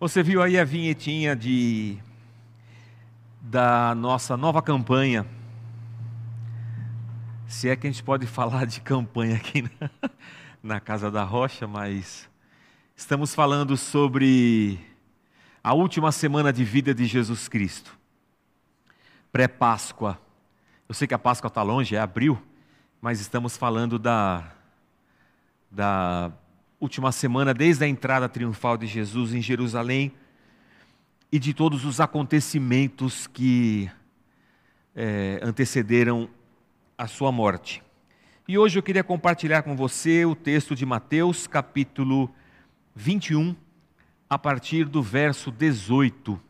Você viu aí a vinhetinha de da nossa nova campanha. Se é que a gente pode falar de campanha aqui na, na Casa da Rocha, mas estamos falando sobre a última semana de vida de Jesus Cristo. Pré-Páscoa. Eu sei que a Páscoa está longe, é abril, mas estamos falando da, da última semana, desde a entrada triunfal de Jesus em Jerusalém e de todos os acontecimentos que é, antecederam a sua morte. E hoje eu queria compartilhar com você o texto de Mateus, capítulo 21, a partir do verso 18.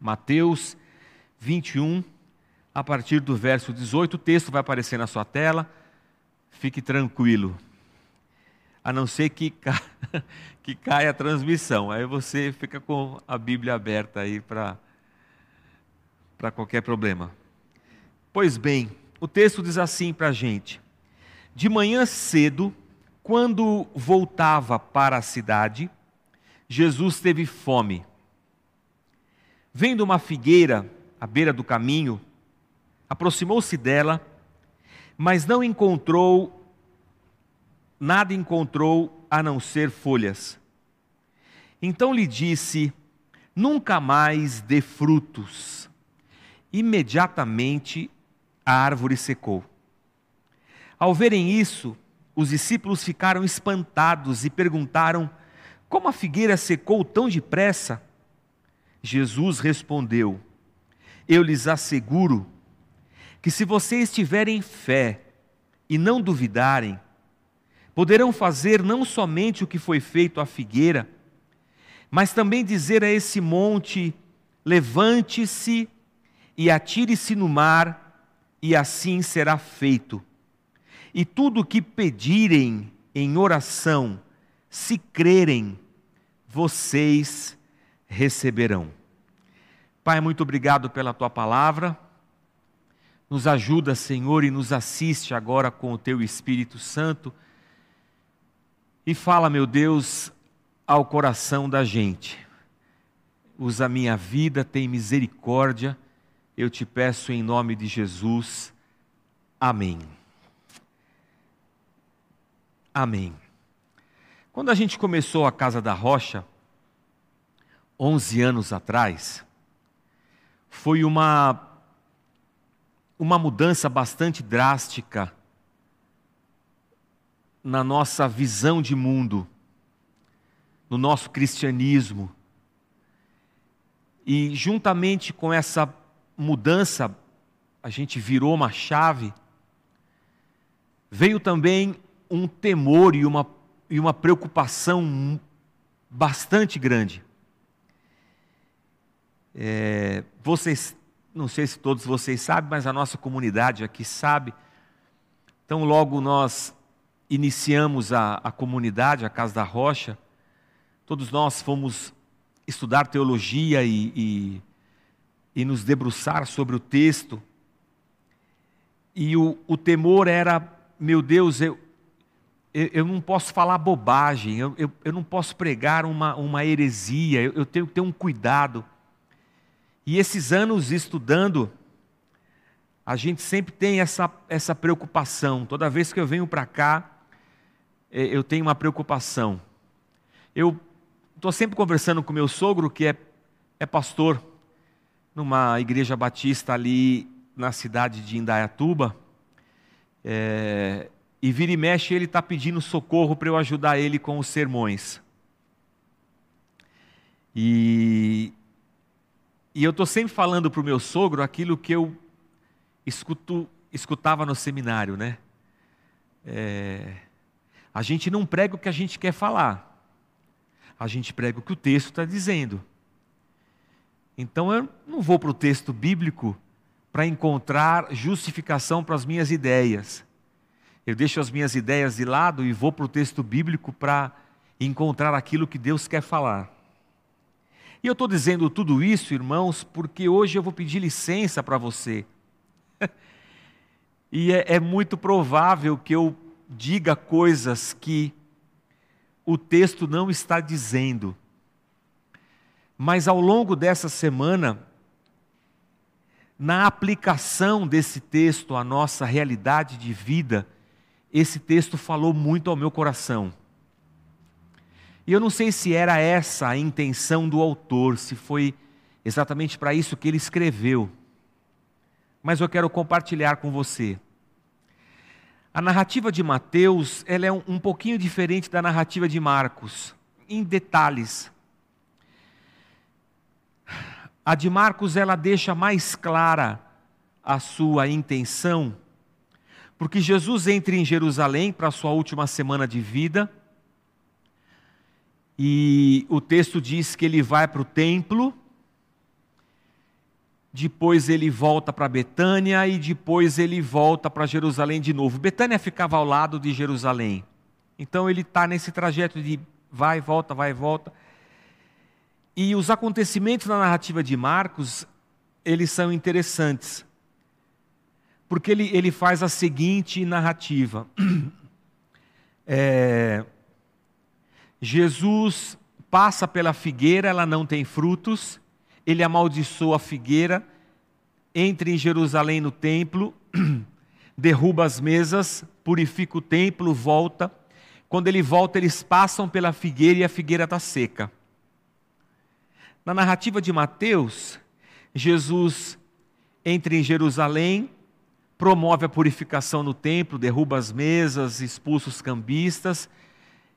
Mateus 21, a partir do verso 18. O texto vai aparecer na sua tela. Fique tranquilo a não ser que, ca... que caia a transmissão. Aí você fica com a Bíblia aberta aí para qualquer problema. Pois bem, o texto diz assim para a gente: De manhã cedo, quando voltava para a cidade, Jesus teve fome. Vendo uma figueira à beira do caminho, aproximou-se dela, mas não encontrou nada encontrou a não ser folhas. Então lhe disse: Nunca mais dê frutos. Imediatamente a árvore secou. Ao verem isso, os discípulos ficaram espantados e perguntaram: Como a figueira secou tão depressa? Jesus respondeu: Eu lhes asseguro que se vocês tiverem fé e não duvidarem, poderão fazer não somente o que foi feito à figueira, mas também dizer a esse monte: levante-se e atire-se no mar, e assim será feito. E tudo o que pedirem em oração, se crerem, vocês receberão. Pai, muito obrigado pela tua palavra. Nos ajuda, Senhor, e nos assiste agora com o teu Espírito Santo e fala, meu Deus, ao coração da gente. Usa minha vida, tem misericórdia. Eu te peço em nome de Jesus. Amém. Amém. Quando a gente começou a Casa da Rocha, 11 anos atrás, foi uma uma mudança bastante drástica na nossa visão de mundo, no nosso cristianismo. E juntamente com essa mudança, a gente virou uma chave, veio também um temor e uma, e uma preocupação bastante grande. É, vocês, não sei se todos vocês sabem, mas a nossa comunidade aqui sabe. Então, logo nós iniciamos a, a comunidade, a Casa da Rocha, todos nós fomos estudar teologia e, e, e nos debruçar sobre o texto. E o, o temor era, meu Deus, eu, eu, eu não posso falar bobagem, eu, eu, eu, não posso pregar uma, uma heresia, eu, eu tenho que ter um cuidado. E esses anos estudando, a gente sempre tem essa, essa preocupação. Toda vez que eu venho para cá, eu tenho uma preocupação. Eu estou sempre conversando com meu sogro, que é, é pastor, numa igreja batista ali na cidade de Indaiatuba. É, e vira e mexe, ele está pedindo socorro para eu ajudar ele com os sermões. E, e eu estou sempre falando para o meu sogro aquilo que eu escuto, escutava no seminário, né? É, a gente não prega o que a gente quer falar, a gente prega o que o texto está dizendo. Então eu não vou para o texto bíblico para encontrar justificação para as minhas ideias. Eu deixo as minhas ideias de lado e vou para o texto bíblico para encontrar aquilo que Deus quer falar. E eu estou dizendo tudo isso, irmãos, porque hoje eu vou pedir licença para você. e é, é muito provável que eu diga coisas que o texto não está dizendo. Mas ao longo dessa semana, na aplicação desse texto à nossa realidade de vida, esse texto falou muito ao meu coração. E eu não sei se era essa a intenção do autor, se foi exatamente para isso que ele escreveu. Mas eu quero compartilhar com você. A narrativa de Mateus ela é um, pouquinho diferente da narrativa de Marcos, em detalhes. A de Marcos ela deixa mais clara a sua intenção, porque Jesus entra em Jerusalém para a sua última semana de vida, e o texto diz que ele vai para o templo, depois ele volta para Betânia e depois ele volta para Jerusalém de novo. Betânia ficava ao lado de Jerusalém. Então ele está nesse trajeto de vai, volta, vai, volta. E os acontecimentos na narrativa de Marcos, eles são interessantes. Porque ele, ele faz a seguinte narrativa. É, Jesus passa pela figueira, ela não tem frutos, ele amaldiçoa a figueira, entra em Jerusalém no templo, derruba as mesas, purifica o templo, volta. Quando ele volta, eles passam pela figueira e a figueira está seca. Na narrativa de Mateus, Jesus entra em Jerusalém, promove a purificação no templo, derruba as mesas, expulsa os cambistas,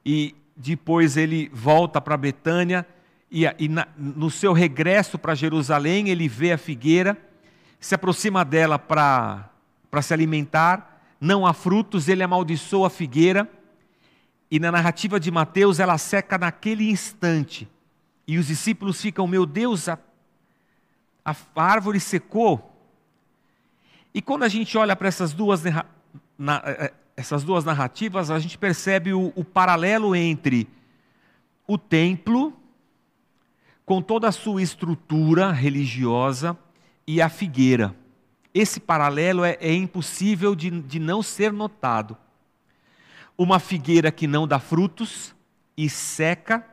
e depois ele volta para Betânia, e, e na, no seu regresso para Jerusalém, ele vê a figueira, se aproxima dela para se alimentar, não há frutos, ele amaldiçoa a figueira, e na narrativa de Mateus ela seca naquele instante. E os discípulos ficam, meu Deus, a, a árvore secou. E quando a gente olha para essas duas, na, eh, eh, essas duas narrativas, a gente percebe o, o paralelo entre o templo, com toda a sua estrutura religiosa, e a figueira. Esse paralelo é, é impossível de, de não ser notado. Uma figueira que não dá frutos e seca,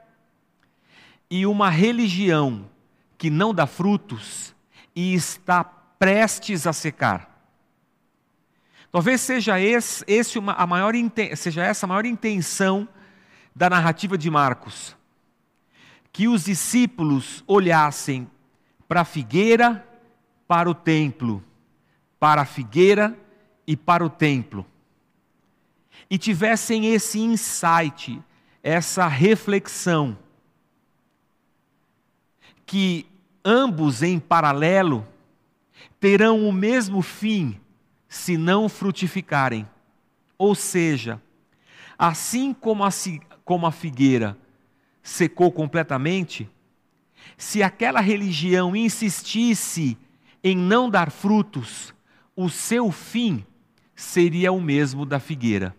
e uma religião que não dá frutos e está prestes a secar. Talvez seja, esse, esse uma, a maior, seja essa a maior intenção da narrativa de Marcos. Que os discípulos olhassem para a figueira, para o templo, para a figueira e para o templo. E tivessem esse insight, essa reflexão que ambos em paralelo terão o mesmo fim se não frutificarem. Ou seja, assim como a, como a figueira secou completamente, se aquela religião insistisse em não dar frutos, o seu fim seria o mesmo da figueira.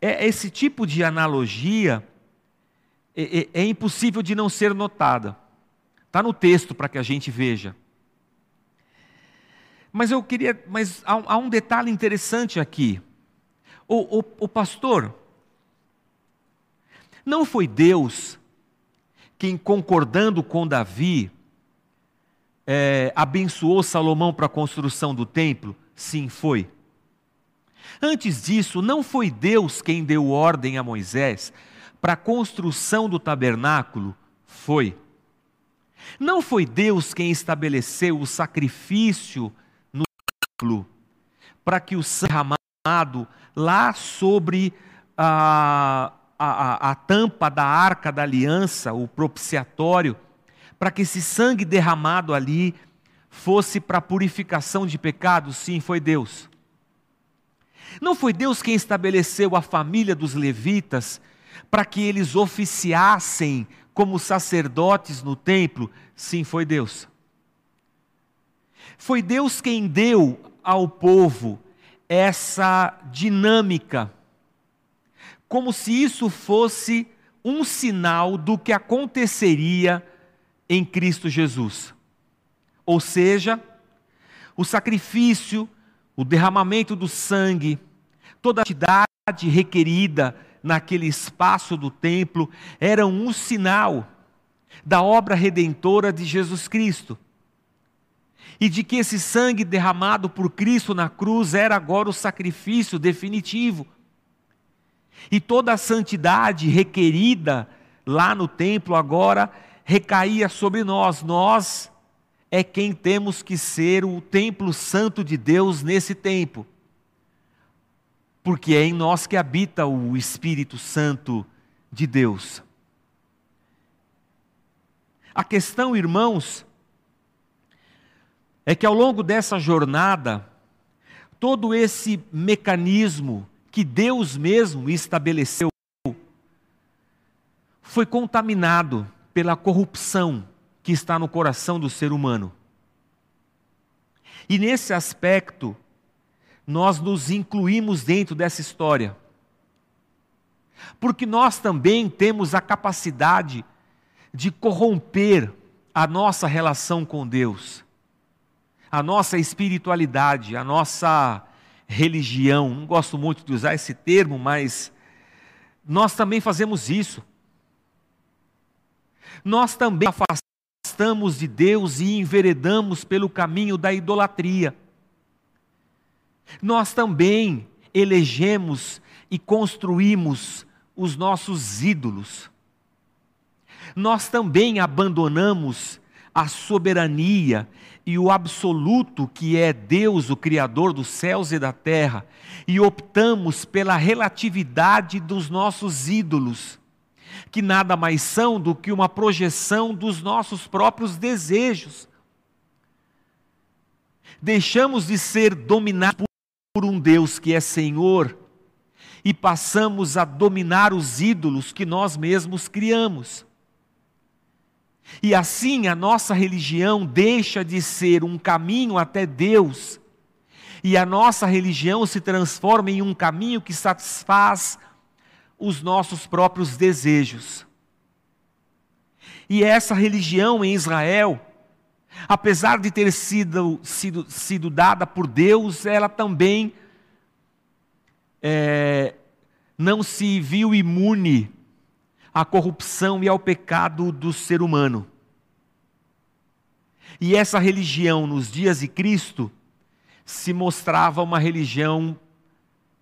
É esse tipo de analogia é, é, é impossível de não ser notada. Está no texto para que a gente veja. Mas eu queria, mas há, há um detalhe interessante aqui. O, o, o pastor, não foi Deus quem, concordando com Davi, é, abençoou Salomão para a construção do templo? Sim, foi. Antes disso, não foi Deus quem deu ordem a Moisés para a construção do tabernáculo? Foi. Não foi Deus quem estabeleceu o sacrifício no templo para que o sangue derramado lá sobre a, a, a, a tampa da arca da aliança, o propiciatório, para que esse sangue derramado ali fosse para purificação de pecados? Sim, foi Deus. Não foi Deus quem estabeleceu a família dos levitas para que eles oficiassem como sacerdotes no templo? Sim, foi Deus. Foi Deus quem deu ao povo essa dinâmica, como se isso fosse um sinal do que aconteceria em Cristo Jesus. Ou seja, o sacrifício, o derramamento do sangue, toda a atividade requerida naquele espaço do templo eram um sinal da obra redentora de Jesus Cristo. E de que esse sangue derramado por Cristo na cruz era agora o sacrifício definitivo. E toda a santidade requerida lá no templo agora recaía sobre nós. Nós é quem temos que ser o templo santo de Deus nesse tempo. Porque é em nós que habita o Espírito Santo de Deus. A questão, irmãos, é que ao longo dessa jornada, todo esse mecanismo que Deus mesmo estabeleceu foi contaminado pela corrupção que está no coração do ser humano. E nesse aspecto, nós nos incluímos dentro dessa história. Porque nós também temos a capacidade de corromper a nossa relação com Deus, a nossa espiritualidade, a nossa religião. Não gosto muito de usar esse termo, mas nós também fazemos isso. Nós também afastamos de Deus e enveredamos pelo caminho da idolatria. Nós também elegemos e construímos os nossos ídolos. Nós também abandonamos a soberania e o absoluto que é Deus, o Criador dos céus e da terra, e optamos pela relatividade dos nossos ídolos, que nada mais são do que uma projeção dos nossos próprios desejos. Deixamos de ser dominados por um Deus que é Senhor e passamos a dominar os ídolos que nós mesmos criamos. E assim a nossa religião deixa de ser um caminho até Deus, e a nossa religião se transforma em um caminho que satisfaz os nossos próprios desejos. E essa religião em Israel, apesar de ter sido, sido, sido dada por Deus, ela também é, não se viu imune à corrupção e ao pecado do ser humano. E essa religião, nos dias de Cristo, se mostrava uma religião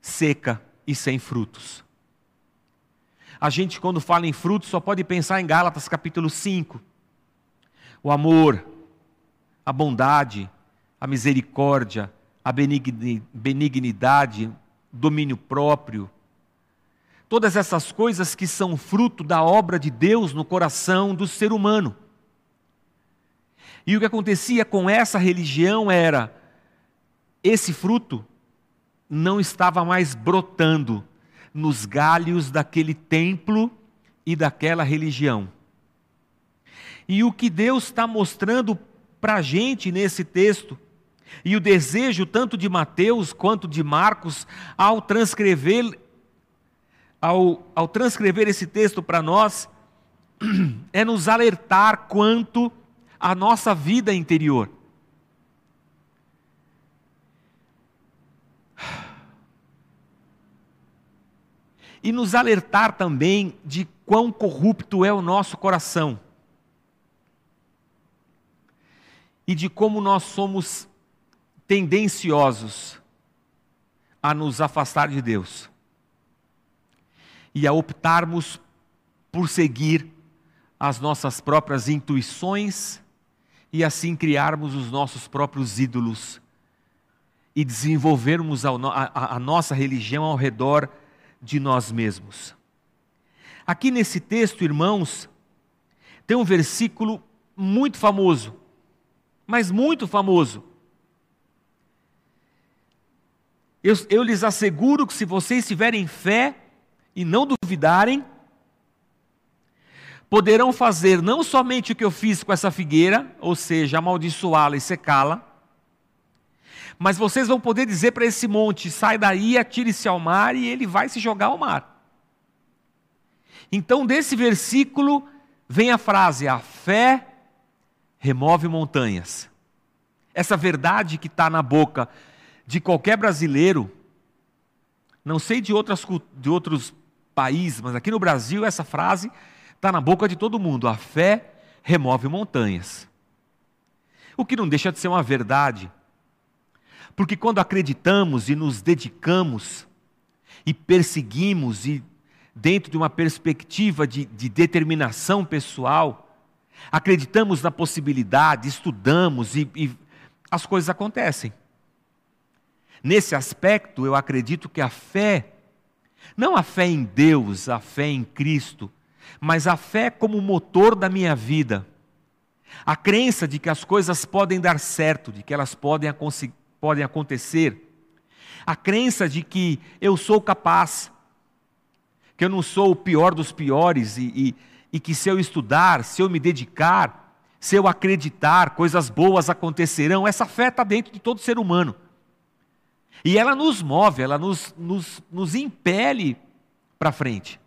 seca e sem frutos. A gente, quando fala em frutos, só pode pensar em Gálatas capítulo 5. O amor, a bondade, a misericórdia, a benignidade, domínio próprio, todas essas coisas que são fruto da obra de Deus no coração do ser humano. E o que acontecia com essa religião era esse fruto não estava mais brotando nos galhos daquele templo e daquela religião. E o que Deus está mostrando para a gente nesse texto, e o desejo tanto de Mateus quanto de Marcos, ao transcrever ao, ao transcrever esse texto para nós, é nos alertar quanto à nossa vida interior. E nos alertar também de quão corrupto é o nosso coração. E de como nós somos tendenciosos a nos afastar de Deus e a optarmos por seguir as nossas próprias intuições e assim criarmos os nossos próprios ídolos e desenvolvermos a, a, a nossa religião ao redor de nós mesmos. Aqui nesse texto, irmãos, tem um versículo muito famoso, mas muito famoso. Eu, eu lhes asseguro que se vocês tiverem fé, e não duvidarem, poderão fazer não somente o que eu fiz com essa figueira, ou seja, amaldiçoá-la e secá-la, mas vocês vão poder dizer para esse monte: sai daí, atire-se ao mar, e ele vai se jogar ao mar. Então, desse versículo, vem a frase: a fé remove montanhas. Essa verdade que está na boca de qualquer brasileiro, não sei de, outras, de outros país, mas aqui no Brasil essa frase está na boca de todo mundo. A fé remove montanhas. O que não deixa de ser uma verdade. Porque quando acreditamos e nos dedicamos e perseguimos e dentro de uma perspectiva de, de determinação pessoal, acreditamos na possibilidade, estudamos e, e as coisas acontecem. Nesse aspecto, eu acredito que a fé, não a fé em Deus, a fé em Cristo, mas a fé como motor da minha vida, a crença de que as coisas podem dar certo, de que elas podem, podem acontecer, a crença de que eu sou capaz, que eu não sou o pior dos piores e, e, e que se eu estudar, se eu me dedicar, se eu acreditar, coisas boas acontecerão. Essa fé está dentro de todo ser humano. E ela nos move, ela nos, nos, nos impele para frente.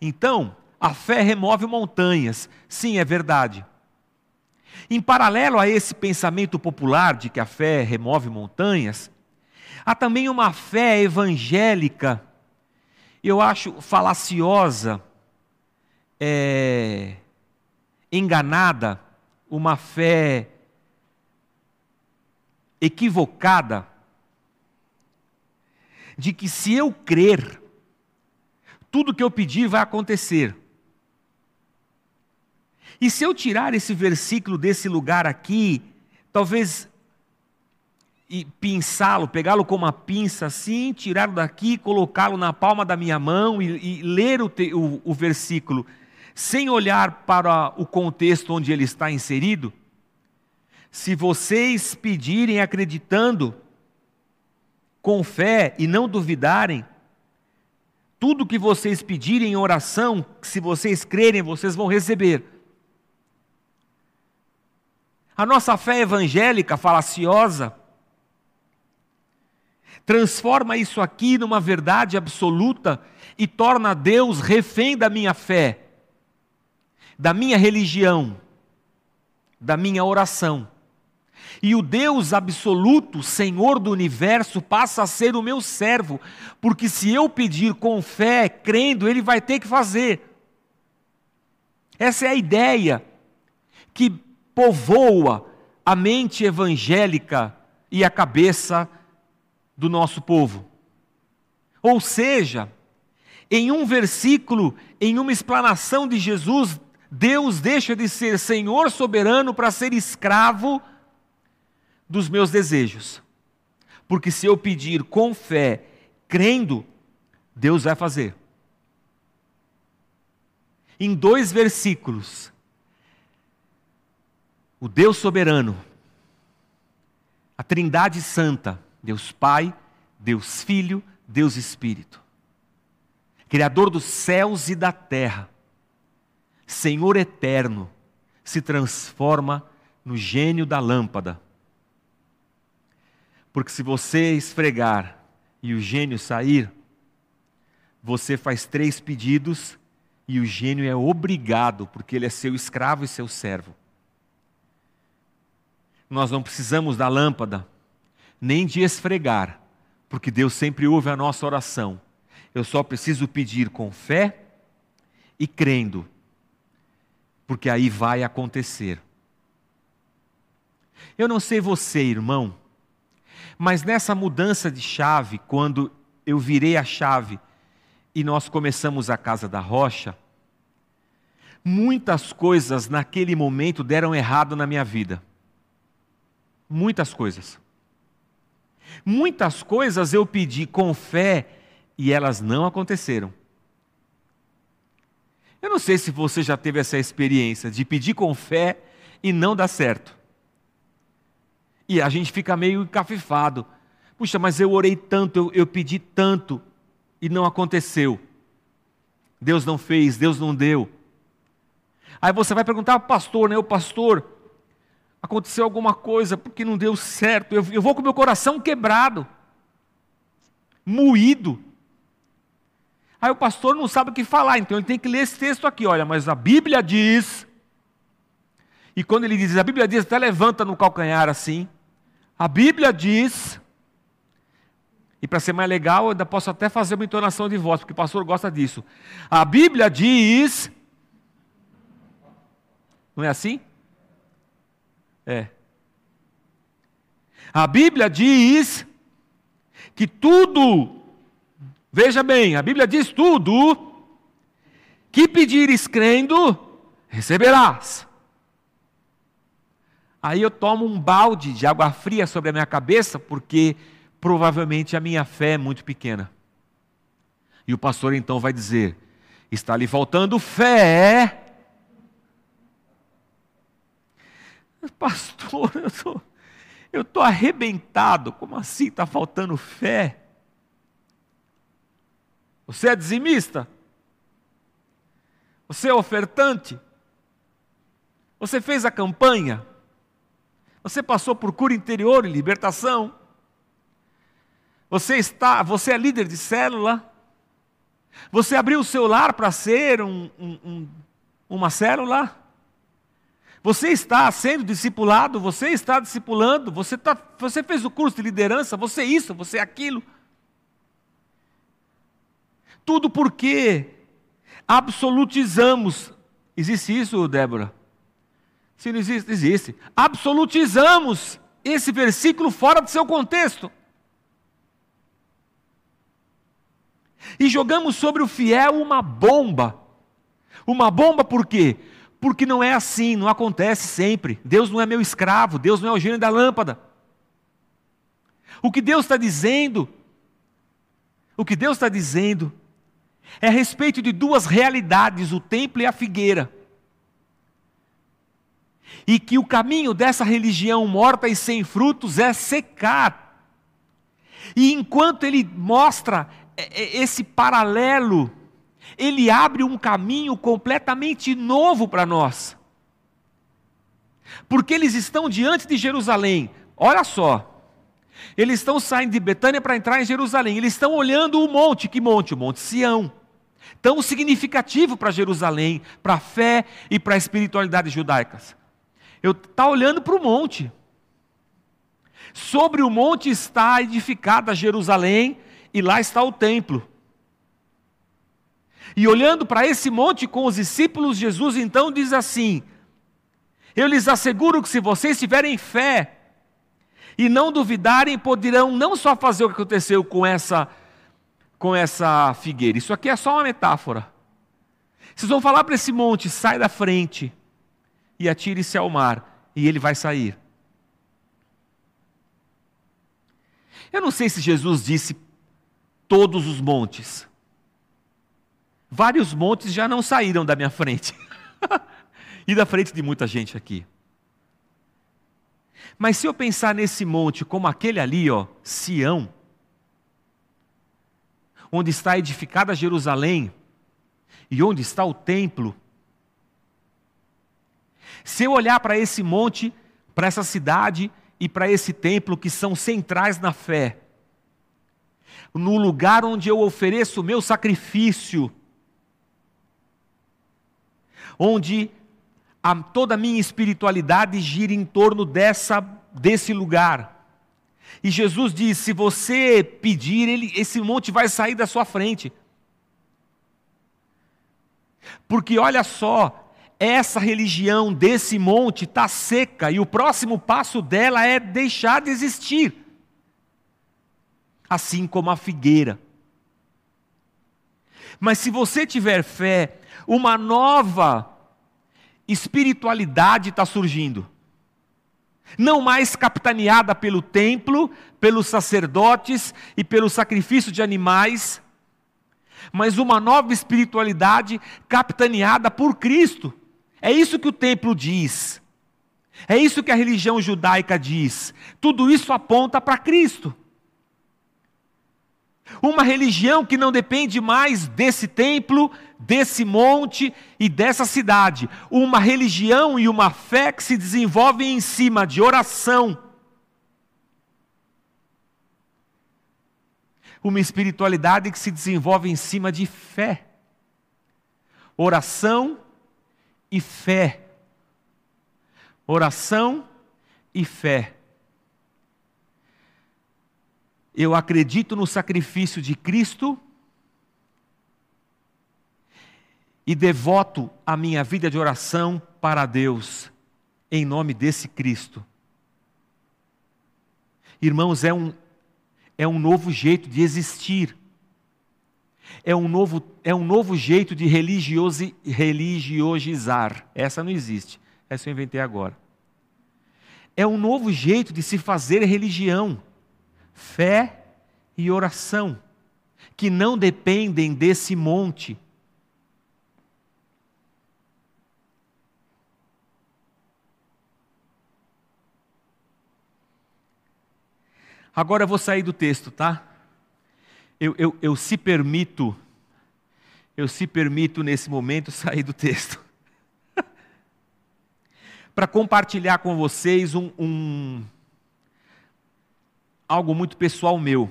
Então, a fé remove montanhas. Sim, é verdade. Em paralelo a esse pensamento popular de que a fé remove montanhas, há também uma fé evangélica, eu acho falaciosa, é, enganada, uma fé equivocada, de que se eu crer, tudo que eu pedir vai acontecer. E se eu tirar esse versículo desse lugar aqui, talvez e pinçá-lo, pegá-lo com uma pinça assim, tirá-lo daqui, colocá-lo na palma da minha mão e, e ler o, te, o, o versículo sem olhar para o contexto onde ele está inserido, se vocês pedirem acreditando, com fé e não duvidarem, tudo que vocês pedirem em oração, se vocês crerem, vocês vão receber. A nossa fé evangélica falaciosa transforma isso aqui numa verdade absoluta e torna Deus refém da minha fé da minha religião, da minha oração. E o Deus absoluto, Senhor do universo, passa a ser o meu servo, porque se eu pedir com fé, crendo, Ele vai ter que fazer. Essa é a ideia que povoa a mente evangélica e a cabeça do nosso povo. Ou seja, em um versículo, em uma explanação de Jesus, Deus deixa de ser Senhor soberano para ser escravo dos meus desejos. Porque se eu pedir com fé, crendo, Deus vai fazer. Em dois versículos, o Deus soberano, a Trindade Santa, Deus Pai, Deus Filho, Deus Espírito, Criador dos céus e da terra, Senhor eterno, se transforma no gênio da lâmpada. Porque se você esfregar e o gênio sair, você faz três pedidos e o gênio é obrigado, porque ele é seu escravo e seu servo. Nós não precisamos da lâmpada, nem de esfregar, porque Deus sempre ouve a nossa oração. Eu só preciso pedir com fé e crendo porque aí vai acontecer. Eu não sei você, irmão, mas nessa mudança de chave, quando eu virei a chave e nós começamos a Casa da Rocha, muitas coisas naquele momento deram errado na minha vida. Muitas coisas. Muitas coisas eu pedi com fé e elas não aconteceram. Eu não sei se você já teve essa experiência de pedir com fé e não dar certo. E a gente fica meio encafifado. Puxa, mas eu orei tanto, eu, eu pedi tanto e não aconteceu. Deus não fez, Deus não deu. Aí você vai perguntar ao pastor, né? O pastor, aconteceu alguma coisa porque não deu certo. Eu, eu vou com meu coração quebrado, moído. Aí o pastor não sabe o que falar, então ele tem que ler esse texto aqui. Olha, mas a Bíblia diz. E quando ele diz, a Bíblia diz, até levanta no calcanhar assim. A Bíblia diz. E para ser mais legal, eu ainda posso até fazer uma entonação de voz, porque o pastor gosta disso. A Bíblia diz. Não é assim? É. A Bíblia diz que tudo, veja bem, a Bíblia diz tudo, que pedires crendo, receberás. Aí eu tomo um balde de água fria sobre a minha cabeça, porque provavelmente a minha fé é muito pequena. E o pastor então vai dizer: está lhe faltando fé. Pastor, eu eu tô arrebentado. Como assim está faltando fé? Você é dizimista? Você é ofertante? Você fez a campanha? Você passou por cura interior e libertação? Você está, você é líder de célula? Você abriu o seu lar para ser um, um, um, uma célula? Você está sendo discipulado, você está discipulando, você, tá, você fez o curso de liderança, você é isso, você é aquilo. Tudo porque absolutizamos. Existe isso, Débora? Se não existe, existe. Absolutizamos esse versículo fora do seu contexto. E jogamos sobre o fiel uma bomba. Uma bomba por quê? Porque não é assim, não acontece sempre. Deus não é meu escravo, Deus não é o gênio da lâmpada. O que Deus está dizendo, o que Deus está dizendo, é a respeito de duas realidades, o templo e a figueira. E que o caminho dessa religião morta e sem frutos é secar. E enquanto ele mostra é, é, esse paralelo, ele abre um caminho completamente novo para nós. Porque eles estão diante de Jerusalém, olha só. Eles estão saindo de Betânia para entrar em Jerusalém. Eles estão olhando o monte, que monte? O Monte Sião. Tão significativo para Jerusalém, para a fé e para a espiritualidade judaicas. Eu está olhando para o monte. Sobre o monte está edificada Jerusalém, e lá está o templo. E olhando para esse monte com os discípulos, Jesus então diz assim: Eu lhes asseguro que se vocês tiverem fé e não duvidarem, poderão não só fazer o que aconteceu com essa com essa figueira. Isso aqui é só uma metáfora. Vocês vão falar para esse monte, sai da frente e atire-se ao mar, e ele vai sair. Eu não sei se Jesus disse todos os montes. Vários montes já não saíram da minha frente. e da frente de muita gente aqui. Mas se eu pensar nesse monte como aquele ali, ó, Sião, onde está edificada Jerusalém e onde está o templo, se eu olhar para esse monte, para essa cidade e para esse templo que são centrais na fé, no lugar onde eu ofereço o meu sacrifício, onde a, toda a minha espiritualidade gira em torno dessa, desse lugar. E Jesus diz: se você pedir, ele, esse monte vai sair da sua frente. Porque olha só, essa religião desse monte está seca e o próximo passo dela é deixar de existir assim como a figueira. Mas se você tiver fé, uma nova espiritualidade está surgindo. Não mais capitaneada pelo templo, pelos sacerdotes e pelo sacrifício de animais, mas uma nova espiritualidade capitaneada por Cristo. É isso que o templo diz. É isso que a religião judaica diz. Tudo isso aponta para Cristo. Uma religião que não depende mais desse templo, desse monte e dessa cidade. Uma religião e uma fé que se desenvolvem em cima de oração. Uma espiritualidade que se desenvolve em cima de fé. Oração e fé. Oração e fé. Eu acredito no sacrifício de Cristo e devoto a minha vida de oração para Deus, em nome desse Cristo. Irmãos, é um, é um novo jeito de existir. É um novo, é um novo jeito de religiosi, religiosizar. Essa não existe. Essa eu inventei agora. É um novo jeito de se fazer religião, fé e oração, que não dependem desse monte. Agora eu vou sair do texto, tá? Eu, eu, eu se permito, eu se permito nesse momento sair do texto. Para compartilhar com vocês um, um, algo muito pessoal meu.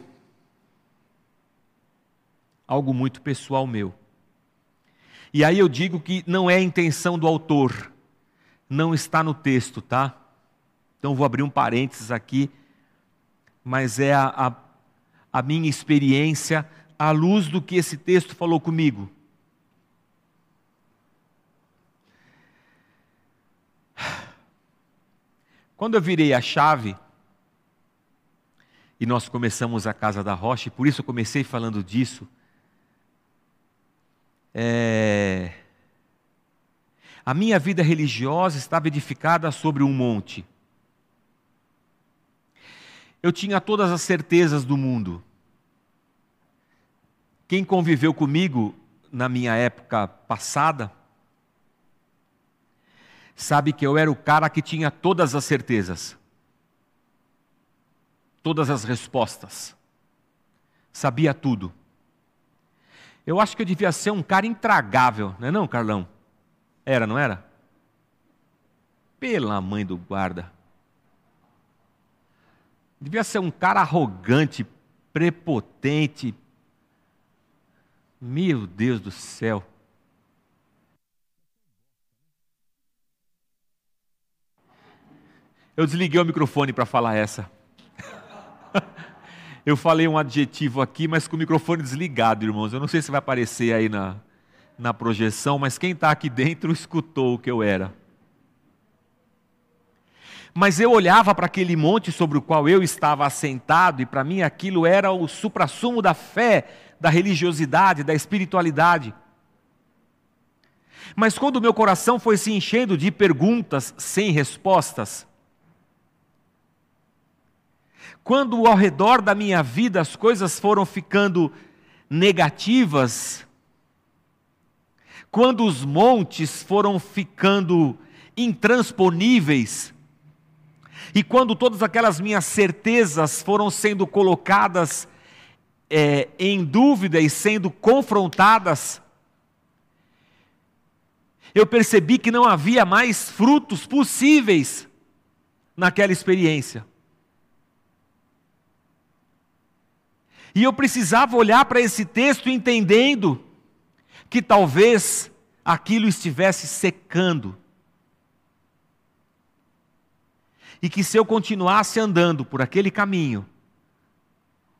Algo muito pessoal meu. E aí eu digo que não é a intenção do autor, não está no texto, tá? Então vou abrir um parênteses aqui mas é a, a, a minha experiência à luz do que esse texto falou comigo. Quando eu virei a chave, e nós começamos a Casa da Rocha, e por isso eu comecei falando disso, é... a minha vida religiosa estava edificada sobre um monte eu tinha todas as certezas do mundo. Quem conviveu comigo na minha época passada, sabe que eu era o cara que tinha todas as certezas, todas as respostas, sabia tudo. Eu acho que eu devia ser um cara intragável, não é não, Carlão? Era, não era? Pela mãe do guarda. Devia ser um cara arrogante, prepotente. Meu Deus do céu. Eu desliguei o microfone para falar essa. Eu falei um adjetivo aqui, mas com o microfone desligado, irmãos. Eu não sei se vai aparecer aí na, na projeção, mas quem está aqui dentro escutou o que eu era. Mas eu olhava para aquele monte sobre o qual eu estava assentado, e para mim aquilo era o suprassumo da fé, da religiosidade, da espiritualidade. Mas quando o meu coração foi se enchendo de perguntas sem respostas, quando ao redor da minha vida as coisas foram ficando negativas, quando os montes foram ficando intransponíveis, e quando todas aquelas minhas certezas foram sendo colocadas é, em dúvida e sendo confrontadas, eu percebi que não havia mais frutos possíveis naquela experiência. E eu precisava olhar para esse texto entendendo que talvez aquilo estivesse secando. E que se eu continuasse andando por aquele caminho,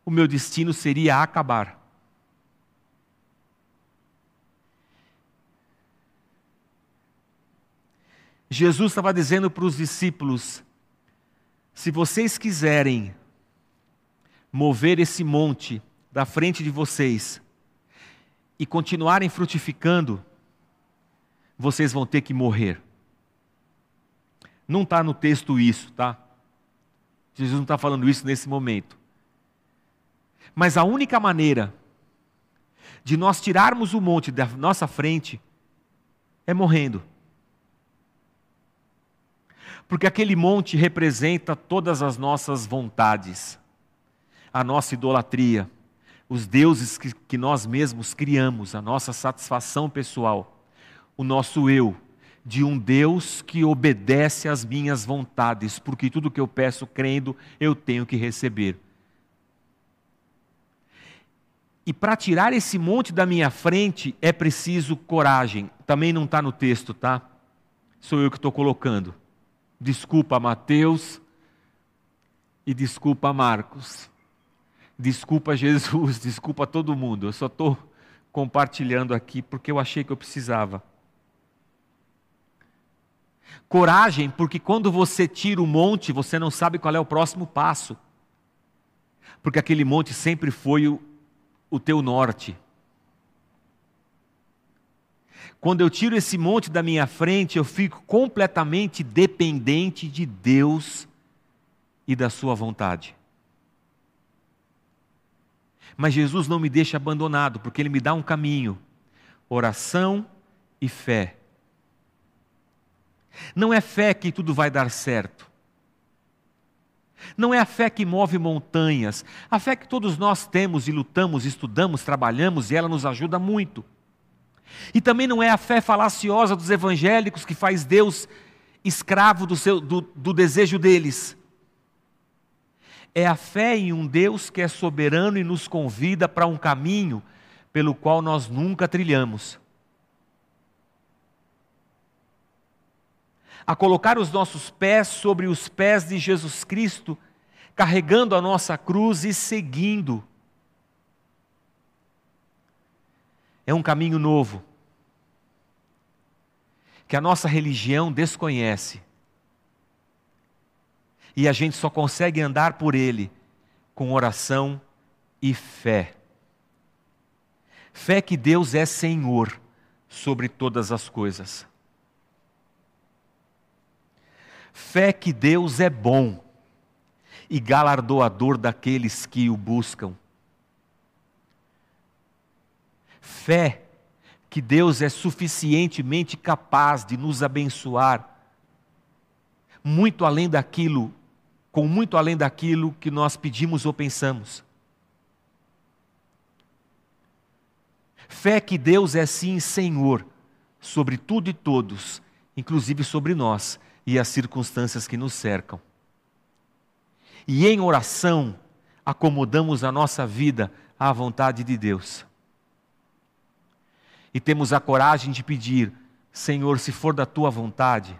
o meu destino seria acabar. Jesus estava dizendo para os discípulos: se vocês quiserem mover esse monte da frente de vocês e continuarem frutificando, vocês vão ter que morrer. Não está no texto isso, tá? Jesus não está falando isso nesse momento. Mas a única maneira de nós tirarmos o monte da nossa frente é morrendo. Porque aquele monte representa todas as nossas vontades, a nossa idolatria, os deuses que, que nós mesmos criamos, a nossa satisfação pessoal, o nosso eu, de um Deus que obedece às minhas vontades, porque tudo que eu peço crendo, eu tenho que receber. E para tirar esse monte da minha frente é preciso coragem. Também não está no texto, tá? Sou eu que estou colocando. Desculpa, Mateus. E desculpa, Marcos. Desculpa, Jesus. Desculpa todo mundo. Eu só estou compartilhando aqui porque eu achei que eu precisava. Coragem, porque quando você tira o monte, você não sabe qual é o próximo passo. Porque aquele monte sempre foi o, o teu norte. Quando eu tiro esse monte da minha frente, eu fico completamente dependente de Deus e da Sua vontade. Mas Jesus não me deixa abandonado, porque Ele me dá um caminho: oração e fé. Não é fé que tudo vai dar certo. Não é a fé que move montanhas. A fé que todos nós temos e lutamos, estudamos, trabalhamos e ela nos ajuda muito. E também não é a fé falaciosa dos evangélicos que faz Deus escravo do, seu, do, do desejo deles. É a fé em um Deus que é soberano e nos convida para um caminho pelo qual nós nunca trilhamos. A colocar os nossos pés sobre os pés de Jesus Cristo, carregando a nossa cruz e seguindo é um caminho novo, que a nossa religião desconhece. E a gente só consegue andar por ele com oração e fé. Fé que Deus é Senhor sobre todas as coisas. Fé que Deus é bom e galardoador daqueles que o buscam fé que Deus é suficientemente capaz de nos abençoar, muito além daquilo, com muito além daquilo que nós pedimos ou pensamos. Fé que Deus é sim Senhor sobre tudo e todos, inclusive sobre nós e as circunstâncias que nos cercam. E em oração, acomodamos a nossa vida à vontade de Deus e temos a coragem de pedir: Senhor, se for da tua vontade.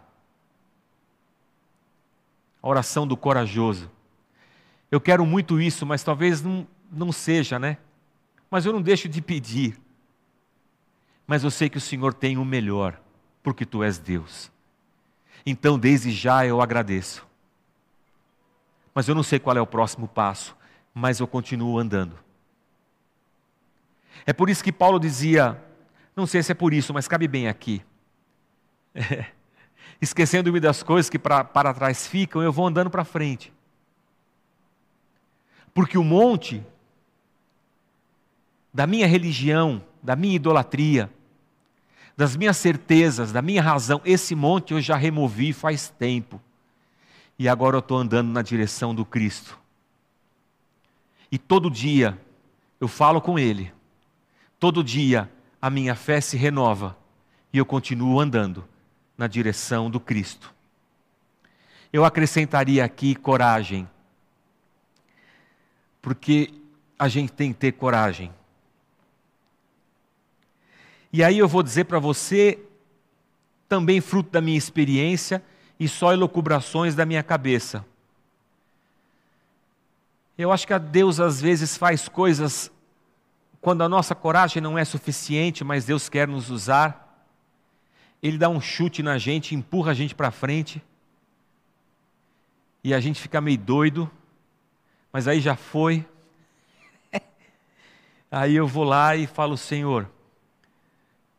A oração do corajoso. Eu quero muito isso, mas talvez não, não seja, né? Mas eu não deixo de pedir. Mas eu sei que o Senhor tem o melhor, porque tu és Deus. Então, desde já eu agradeço. Mas eu não sei qual é o próximo passo, mas eu continuo andando. É por isso que Paulo dizia não sei se é por isso, mas cabe bem aqui. É. Esquecendo-me das coisas que pra, para trás ficam, eu vou andando para frente. Porque o monte da minha religião, da minha idolatria, das minhas certezas, da minha razão, esse monte eu já removi faz tempo. E agora eu estou andando na direção do Cristo. E todo dia eu falo com Ele. Todo dia a minha fé se renova e eu continuo andando na direção do Cristo. Eu acrescentaria aqui coragem, porque a gente tem que ter coragem. E aí eu vou dizer para você, também fruto da minha experiência e só elucubrações da minha cabeça. Eu acho que a Deus às vezes faz coisas quando a nossa coragem não é suficiente, mas Deus quer nos usar, Ele dá um chute na gente, empurra a gente para frente, e a gente fica meio doido, mas aí já foi. aí eu vou lá e falo, Senhor,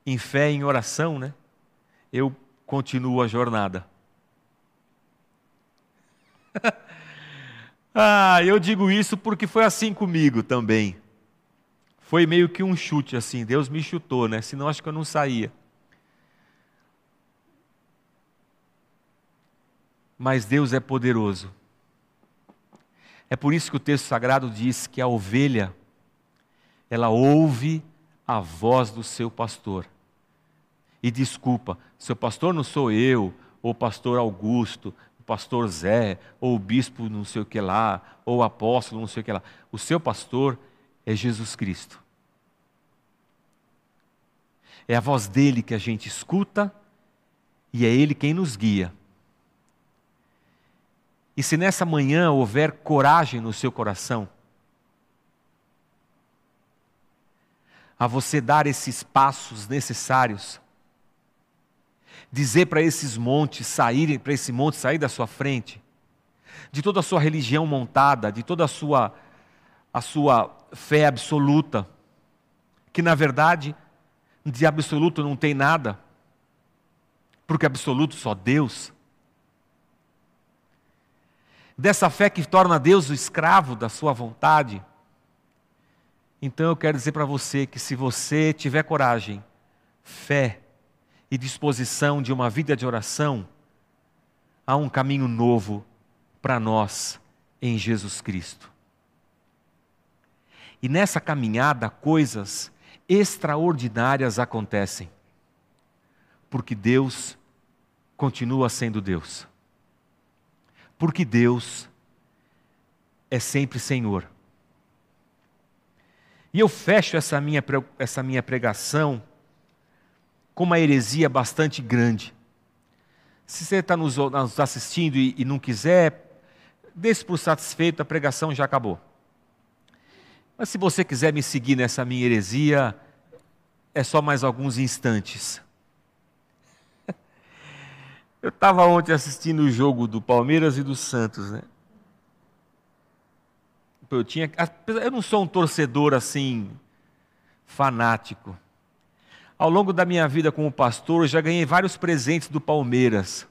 em fé, em oração, né? Eu continuo a jornada. ah, eu digo isso porque foi assim comigo também foi meio que um chute assim, Deus me chutou, né? Senão acho que eu não saía. Mas Deus é poderoso. É por isso que o texto sagrado diz que a ovelha ela ouve a voz do seu pastor. E desculpa, seu pastor não sou eu, ou o pastor Augusto, o pastor Zé, ou o bispo não sei o que lá, ou o apóstolo não sei o que lá. O seu pastor é Jesus Cristo. É a voz dele que a gente escuta e é ele quem nos guia. E se nessa manhã houver coragem no seu coração, a você dar esses passos necessários. Dizer para esses montes saírem, para esse monte sair da sua frente, de toda a sua religião montada, de toda a sua a sua fé absoluta, que na verdade de absoluto não tem nada, porque absoluto só Deus. Dessa fé que torna Deus o escravo da sua vontade. Então eu quero dizer para você que se você tiver coragem, fé e disposição de uma vida de oração, há um caminho novo para nós em Jesus Cristo. E nessa caminhada, coisas extraordinárias acontecem. Porque Deus continua sendo Deus. Porque Deus é sempre Senhor. E eu fecho essa minha, essa minha pregação com uma heresia bastante grande. Se você está nos, nos assistindo e, e não quiser, desse por satisfeito, a pregação já acabou. Mas se você quiser me seguir nessa minha heresia, é só mais alguns instantes. Eu estava ontem assistindo o jogo do Palmeiras e do Santos, né? Eu tinha, eu não sou um torcedor assim fanático. Ao longo da minha vida como pastor, já ganhei vários presentes do Palmeiras.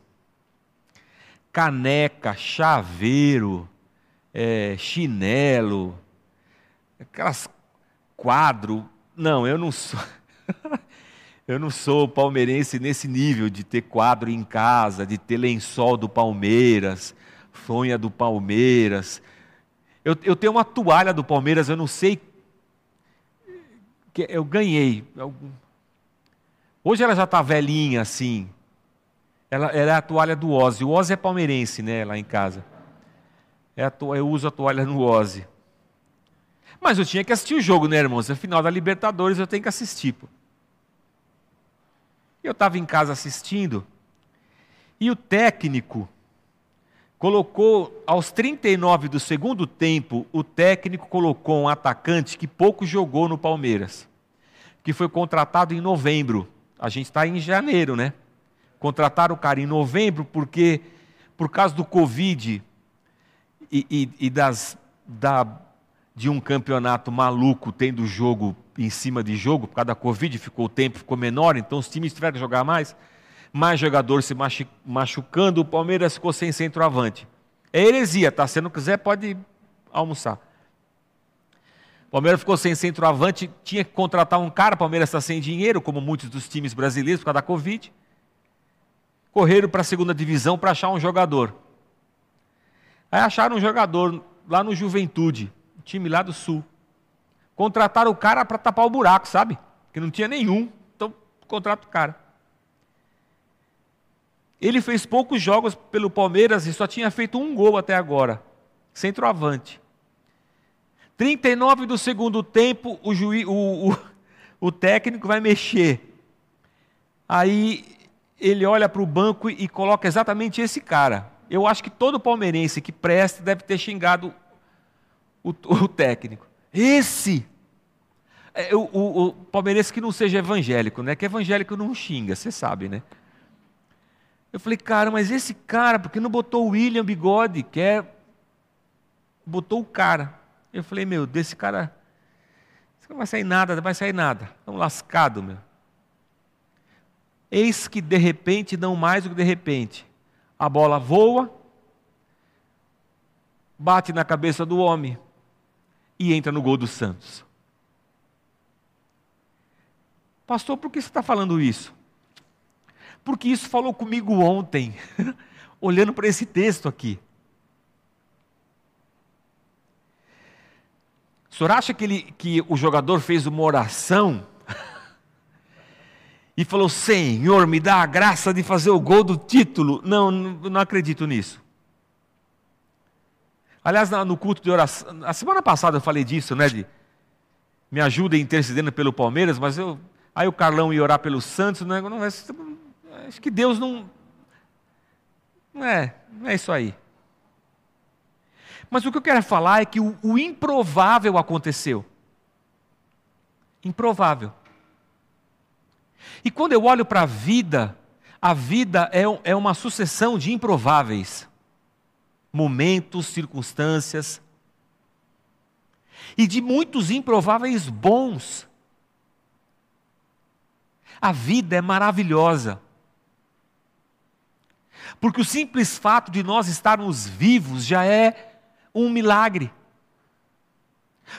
Caneca, chaveiro, é, chinelo, aquelas quadro. Não, eu não sou. eu não sou palmeirense nesse nível de ter quadro em casa, de ter lençol do Palmeiras, fronha do Palmeiras. Eu, eu tenho uma toalha do Palmeiras, eu não sei. que Eu ganhei. Hoje ela já está velhinha assim. Ela, ela, é a toalha do Ozzy. O Ozzy é palmeirense, né, lá em casa. É to... Eu uso a toalha no Ozzy. Mas eu tinha que assistir o jogo, né, irmãos? É final da Libertadores, eu tenho que assistir. Pô. Eu estava em casa assistindo, e o técnico colocou, aos 39 do segundo tempo, o técnico colocou um atacante que pouco jogou no Palmeiras, que foi contratado em novembro. A gente está em janeiro, né? Contrataram o cara em novembro porque, por causa do Covid e, e, e das, da de um campeonato maluco tendo jogo em cima de jogo, por causa da Covid, ficou o tempo ficou menor, então os times tiveram que jogar mais, mais jogador se machucando, o Palmeiras ficou sem centroavante. É heresia, tá? Se não quiser, pode almoçar. Palmeiras ficou sem centroavante, tinha que contratar um cara, o Palmeiras está sem dinheiro, como muitos dos times brasileiros, por causa da Covid. Correram para a segunda divisão para achar um jogador. Aí acharam um jogador lá no Juventude time lá do sul. Contrataram o cara para tapar o buraco, sabe? Que não tinha nenhum. Então, contrata o cara. Ele fez poucos jogos pelo Palmeiras e só tinha feito um gol até agora. Centroavante. 39 do segundo tempo, o, juiz, o, o, o técnico vai mexer. Aí ele olha para o banco e coloca exatamente esse cara. Eu acho que todo palmeirense que presta deve ter xingado o, o técnico. Esse! É, o, o, o, palmeirense que não seja evangélico, né? Que evangélico não xinga, você sabe, né? Eu falei, cara, mas esse cara, por que não botou o William Bigode? Que é... Botou o cara. Eu falei, meu, desse cara. Não vai sair nada, não vai sair nada. Estão lascado, meu. Eis que de repente, não mais do que de repente, a bola voa, bate na cabeça do homem, e entra no gol do Santos. Pastor, por que você está falando isso? Porque isso falou comigo ontem, olhando para esse texto aqui. O senhor acha que, ele, que o jogador fez uma oração e falou: Senhor, me dá a graça de fazer o gol do título? Não, não, acredito nisso. Aliás, no culto de oração, a semana passada eu falei disso, né? De me ajuda intercedendo pelo Palmeiras, mas eu, aí o Carlão ia orar pelo Santos, né? não, acho que Deus não, não é, não é isso aí. Mas o que eu quero falar é que o, o improvável aconteceu. Improvável. E quando eu olho para a vida, a vida é, é uma sucessão de improváveis momentos, circunstâncias, e de muitos improváveis bons. A vida é maravilhosa. Porque o simples fato de nós estarmos vivos já é um milagre.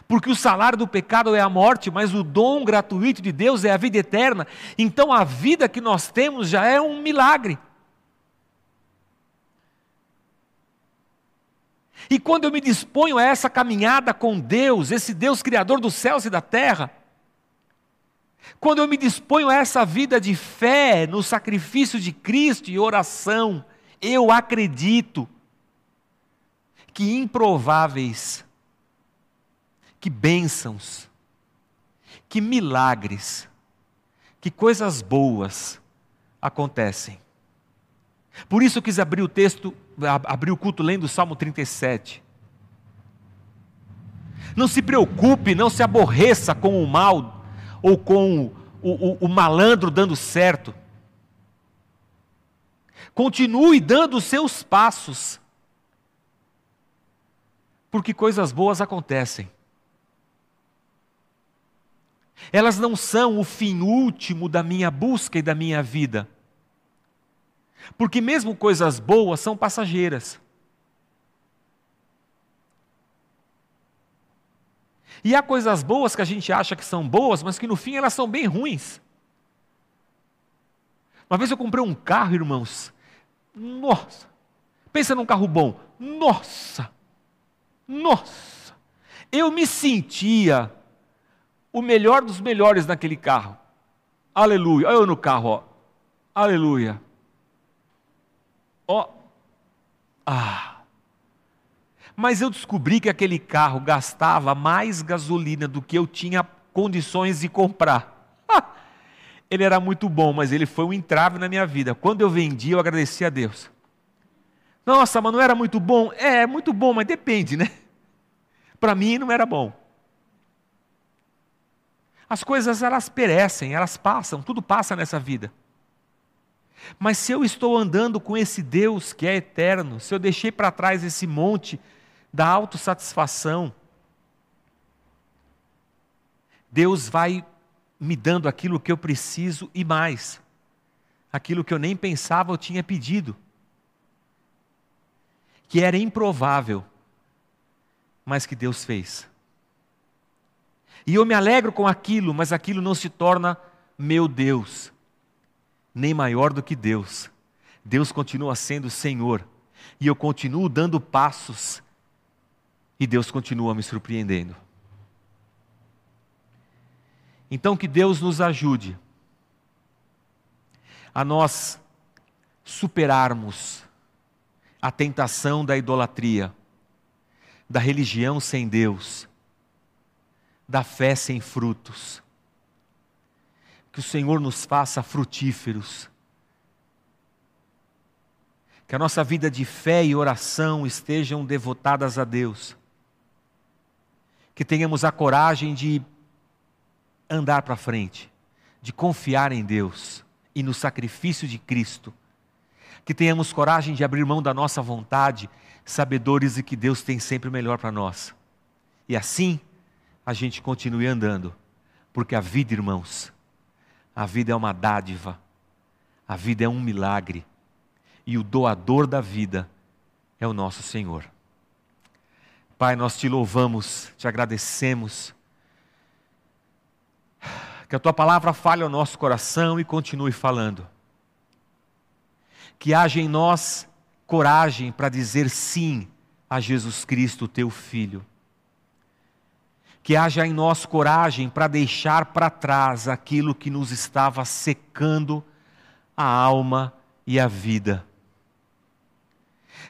Porque o salário do pecado é a morte, mas o dom gratuito de Deus é a vida eterna. Então a vida que nós temos já é um milagre. E quando eu me disponho a essa caminhada com Deus, esse Deus criador dos céus e da terra, quando eu me disponho a essa vida de fé no sacrifício de Cristo e oração, eu acredito que improváveis, que bênçãos, que milagres, que coisas boas acontecem. Por isso eu quis abrir o texto, abrir o culto lendo o Salmo 37. Não se preocupe, não se aborreça com o mal ou com o, o, o malandro dando certo. Continue dando os seus passos, porque coisas boas acontecem. Elas não são o fim último da minha busca e da minha vida. Porque mesmo coisas boas são passageiras. E há coisas boas que a gente acha que são boas, mas que no fim elas são bem ruins. Uma vez eu comprei um carro, irmãos. Nossa! Pensa num carro bom. Nossa! Nossa! Eu me sentia o melhor dos melhores naquele carro. Aleluia. Olha eu no carro, ó. Aleluia. Ó. Ah. Mas eu descobri que aquele carro gastava mais gasolina do que eu tinha condições de comprar. Ele era muito bom, mas ele foi um entrave na minha vida. Quando eu vendi, eu agradeci a Deus. Nossa, mas não era muito bom? É, muito bom, mas depende, né? Para mim não era bom. As coisas elas perecem, elas passam, tudo passa nessa vida. Mas se eu estou andando com esse Deus que é eterno, se eu deixei para trás esse monte da autossatisfação, Deus vai me dando aquilo que eu preciso e mais, aquilo que eu nem pensava eu tinha pedido, que era improvável, mas que Deus fez. E eu me alegro com aquilo, mas aquilo não se torna meu Deus nem maior do que Deus. Deus continua sendo Senhor. E eu continuo dando passos. E Deus continua me surpreendendo. Então, que Deus nos ajude a nós superarmos a tentação da idolatria, da religião sem Deus, da fé sem frutos que o Senhor nos faça frutíferos. Que a nossa vida de fé e oração estejam devotadas a Deus. Que tenhamos a coragem de andar para frente, de confiar em Deus e no sacrifício de Cristo. Que tenhamos coragem de abrir mão da nossa vontade, sabedores de que Deus tem sempre o melhor para nós. E assim a gente continue andando, porque a vida, irmãos, a vida é uma dádiva, a vida é um milagre, e o doador da vida é o nosso Senhor. Pai, nós te louvamos, te agradecemos. Que a tua palavra fale ao nosso coração e continue falando. Que haja em nós coragem para dizer sim a Jesus Cristo, teu Filho que haja em nós coragem para deixar para trás aquilo que nos estava secando a alma e a vida.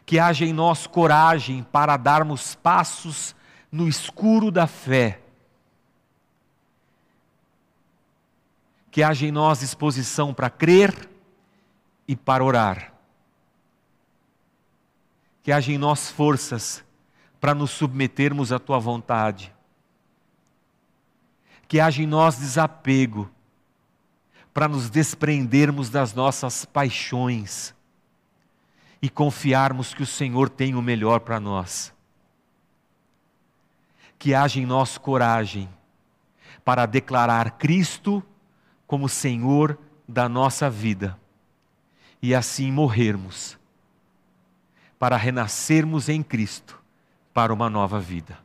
Que haja em nós coragem para darmos passos no escuro da fé. Que haja em nós disposição para crer e para orar. Que haja em nós forças para nos submetermos à tua vontade que haja em nós desapego, para nos desprendermos das nossas paixões e confiarmos que o Senhor tem o melhor para nós. Que haja em nós coragem para declarar Cristo como Senhor da nossa vida e assim morrermos, para renascermos em Cristo para uma nova vida.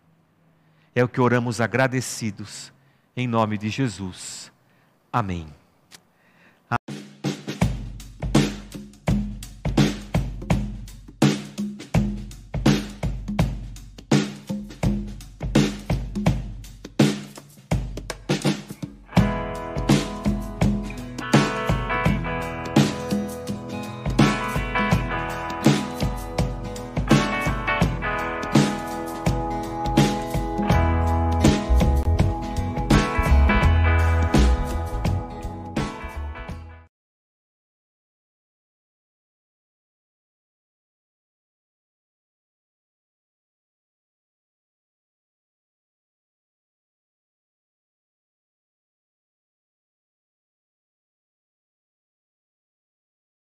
É o que oramos agradecidos, em nome de Jesus. Amém.